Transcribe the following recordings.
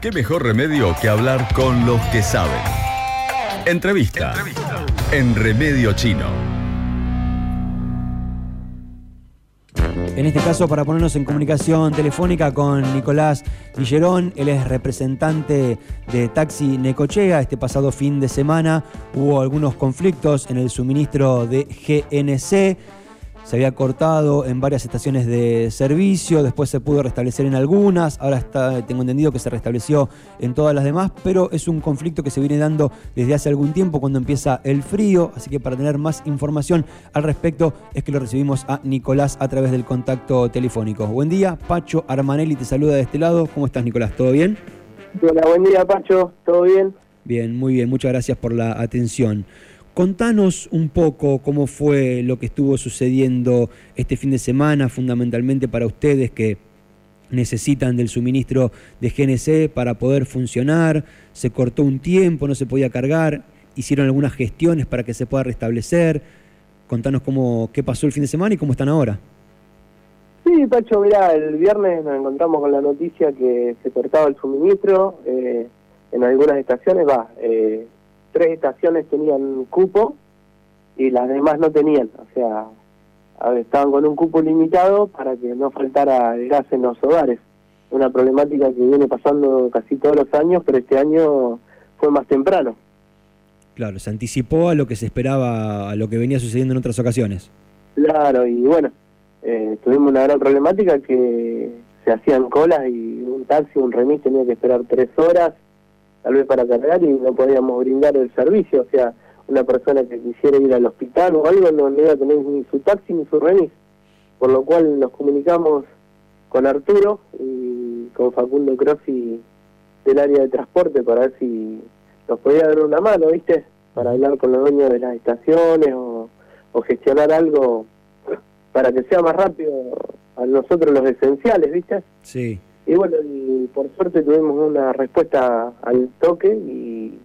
¿Qué mejor remedio que hablar con los que saben? Entrevista. En Remedio Chino. En este caso, para ponernos en comunicación telefónica con Nicolás Villerón, él es representante de Taxi Necochea. Este pasado fin de semana hubo algunos conflictos en el suministro de GNC se había cortado en varias estaciones de servicio, después se pudo restablecer en algunas, ahora está, tengo entendido que se restableció en todas las demás, pero es un conflicto que se viene dando desde hace algún tiempo cuando empieza el frío, así que para tener más información al respecto es que lo recibimos a Nicolás a través del contacto telefónico. Buen día, Pacho Armanelli te saluda de este lado, ¿cómo estás Nicolás? ¿Todo bien? Hola, buen día Pacho, ¿todo bien? Bien, muy bien, muchas gracias por la atención. Contanos un poco cómo fue lo que estuvo sucediendo este fin de semana, fundamentalmente para ustedes que necesitan del suministro de GNC para poder funcionar. Se cortó un tiempo, no se podía cargar, hicieron algunas gestiones para que se pueda restablecer. Contanos cómo, qué pasó el fin de semana y cómo están ahora. Sí, Pacho, mira, el viernes nos encontramos con la noticia que se cortaba el suministro eh, en algunas estaciones, va, eh, tres estaciones tenían cupo y las demás no tenían, o sea, estaban con un cupo limitado para que no faltara el gas en los hogares. Una problemática que viene pasando casi todos los años, pero este año fue más temprano. Claro, se anticipó a lo que se esperaba, a lo que venía sucediendo en otras ocasiones. Claro, y bueno, eh, tuvimos una gran problemática que se hacían colas y un taxi, un remis tenía que esperar tres horas tal vez para cargar y no podíamos brindar el servicio, o sea, una persona que quisiera ir al hospital o algo no, iba a tener ni su taxi ni su remis, por lo cual nos comunicamos con Arturo y con Facundo Crossi del área de transporte para ver si nos podía dar una mano, ¿viste? Para hablar con los dueños de las estaciones o, o gestionar algo para que sea más rápido a nosotros los esenciales, ¿viste? Sí. Y bueno, por suerte tuvimos una respuesta al toque y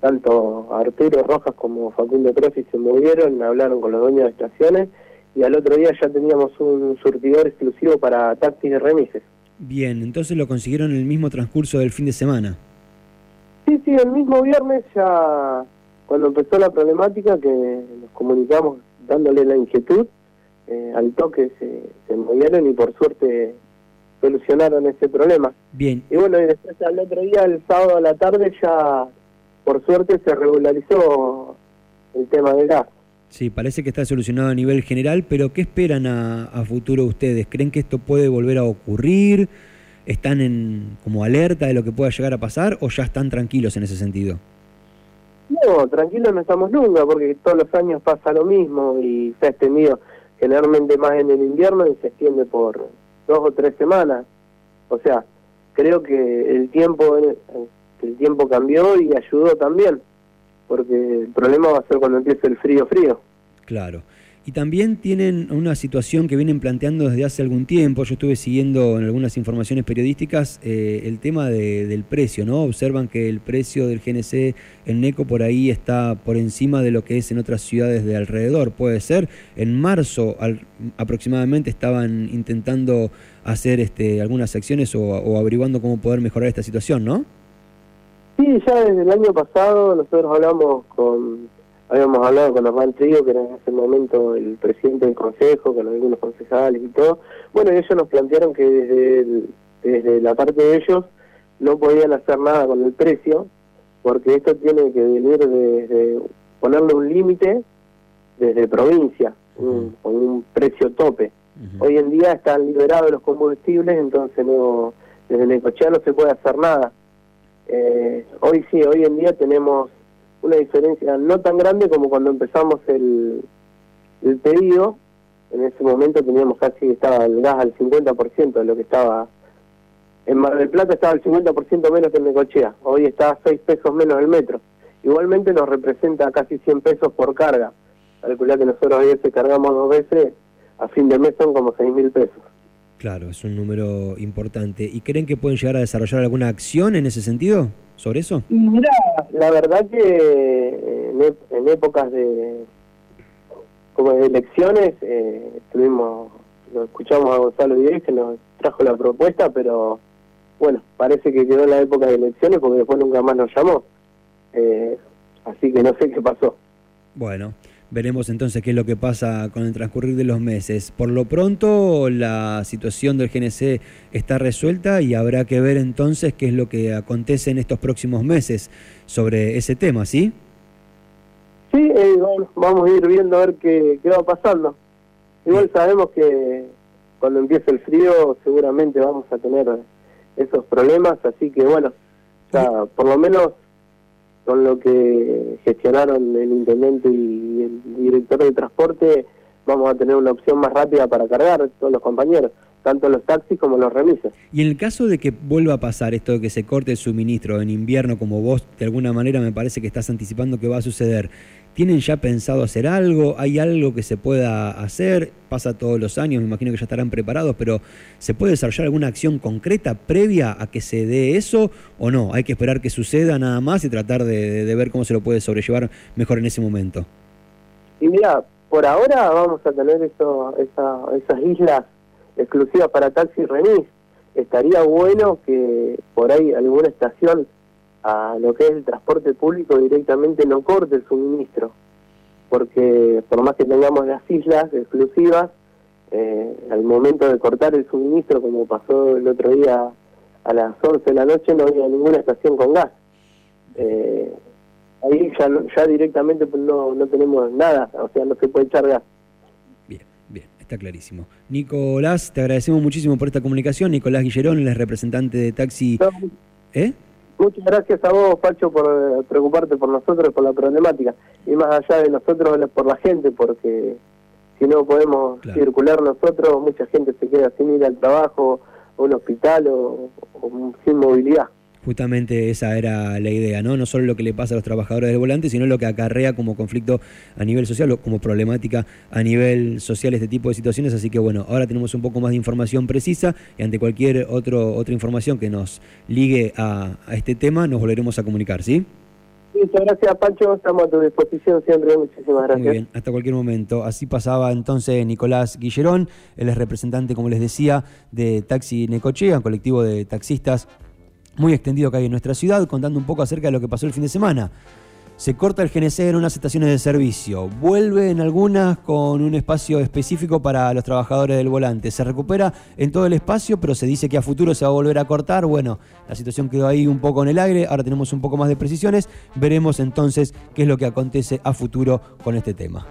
tanto Arturo Rojas como Facundo Profi se movieron, hablaron con los dueños de estaciones y al otro día ya teníamos un surtidor exclusivo para taxis de remises. Bien, entonces lo consiguieron en el mismo transcurso del fin de semana. Sí, sí, el mismo viernes ya cuando empezó la problemática que nos comunicamos dándole la inquietud, eh, al toque se, se movieron y por suerte solucionaron ese problema. Bien. Y bueno, y después al otro día, el sábado a la tarde, ya por suerte se regularizó el tema del gas. Sí, parece que está solucionado a nivel general, pero ¿qué esperan a, futuro ustedes? ¿Creen que esto puede volver a ocurrir? ¿Están en como alerta de lo que pueda llegar a pasar o ya están tranquilos en ese sentido? No, tranquilos no estamos nunca, porque todos los años pasa lo mismo y se ha extendido generalmente más en el invierno y se extiende por, dos o tres semanas. O sea, creo que el tiempo el tiempo cambió y ayudó también, porque el problema va a ser cuando empiece el frío frío. Claro. Y también tienen una situación que vienen planteando desde hace algún tiempo. Yo estuve siguiendo en algunas informaciones periodísticas eh, el tema del precio, ¿no? Observan que el precio del GNC en NECO por ahí está por encima de lo que es en otras ciudades de alrededor. Puede ser. En marzo aproximadamente estaban intentando hacer este, algunas acciones o, o averiguando cómo poder mejorar esta situación, ¿no? Sí, ya desde el año pasado nosotros hablamos con habíamos hablado con Armán Trigo, que era en ese momento el presidente del consejo, con algunos concejales y todo. Bueno, ellos nos plantearon que desde, desde la parte de ellos no podían hacer nada con el precio, porque esto tiene que venir desde ponerle un límite desde provincia, con un precio tope. Hoy en día están liberados los combustibles, entonces no desde Necochea no se puede hacer nada. Eh, hoy sí, hoy en día tenemos una diferencia no tan grande como cuando empezamos el, el pedido. En ese momento teníamos casi, estaba el gas al 50% de lo que estaba. En Mar del Plata estaba el 50% menos que en Necochea. Hoy está a 6 pesos menos el metro. Igualmente nos representa casi 100 pesos por carga. Calcular que nosotros a veces cargamos dos veces, a fin de mes son como 6 mil pesos. Claro, es un número importante. ¿Y creen que pueden llegar a desarrollar alguna acción en ese sentido? sobre eso? Mira, la verdad que en, épocas de como de elecciones eh, tuvimos lo escuchamos a Gonzalo Díez que nos trajo la propuesta, pero bueno, parece que quedó en la época de elecciones porque después nunca más nos llamó. Eh, así que no sé qué pasó. Bueno, veremos entonces qué es lo que pasa con el transcurrir de los meses. Por lo pronto, la situación del GNC está resuelta y habrá que ver entonces qué es lo que acontece en estos próximos meses sobre ese tema, ¿sí? Sí, eh, vamos, a ir viendo a ver qué, qué va pasando. Igual sabemos que cuando empiece el frío seguramente vamos a tener esos problemas, así que bueno, por lo menos con lo que gestionaron el intendente y el director de transporte, vamos a tener una opción más rápida para cargar todos los compañeros, tanto los taxis como los remises. Y en el caso de que vuelva a pasar esto de que se corte el suministro en invierno, como vos de alguna manera me parece que estás anticipando que va a suceder, ¿Tienen ya pensado hacer algo? ¿Hay algo que se pueda hacer? Pasa todos los años, me imagino que ya estarán preparados, pero ¿se puede desarrollar alguna acción concreta previa a que se dé eso o no? Hay que esperar que suceda nada más y tratar de, ver cómo se lo puede sobrellevar mejor en ese momento. Y mira, por ahora vamos a tener eso, esas islas exclusivas para taxi remis. Estaría bueno que por ahí alguna estación a lo que es el transporte público directamente no corte el suministro, porque por más que tengamos las islas exclusivas, eh, al momento de cortar el suministro, como pasó el otro día a las 11 de la noche, no había ninguna estación con gas. Eh, ahí ya, ya directamente pues, no, no tenemos nada, o sea, no se puede echar gas. Bien, bien, está clarísimo. Nicolás, te agradecemos muchísimo por esta comunicación. Nicolás Guillerón, el representante de Taxi... ¿Eh? Muchas gracias a vos, Pacho, por eh, preocuparte por nosotros, por la problemática. Y más allá de nosotros, por la gente, porque si no podemos circular nosotros, mucha gente se queda sin ir al trabajo, a un hospital o sin movilidad justamente esa era la idea, ¿no? No solo lo que le pasa a los trabajadores del volante, sino lo que acarrea como conflicto a nivel social o como problemática a nivel social este tipo de situaciones. Así que bueno, ahora tenemos un poco más de información precisa y ante cualquier otro, otra información que nos ligue a, este tema, nos volveremos a comunicar, ¿sí? Muchas gracias, Pancho. Estamos a tu disposición siempre. Muchísimas gracias. Muy bien, hasta cualquier momento. Así pasaba entonces Nicolás Guillerón. Él es representante, como les decía, de Taxi Necochea, colectivo de taxistas muy extendido que hay en nuestra ciudad, contando un poco acerca de lo que pasó el fin de semana. Se corta el GNC en unas estaciones de servicio, vuelve en algunas con un espacio específico para los trabajadores del volante, se recupera en todo el espacio, pero se dice que a futuro se va a volver a cortar. Bueno, la situación quedó ahí un poco en el aire, ahora tenemos un poco más de precisiones, veremos entonces qué es lo que acontece a futuro con este tema.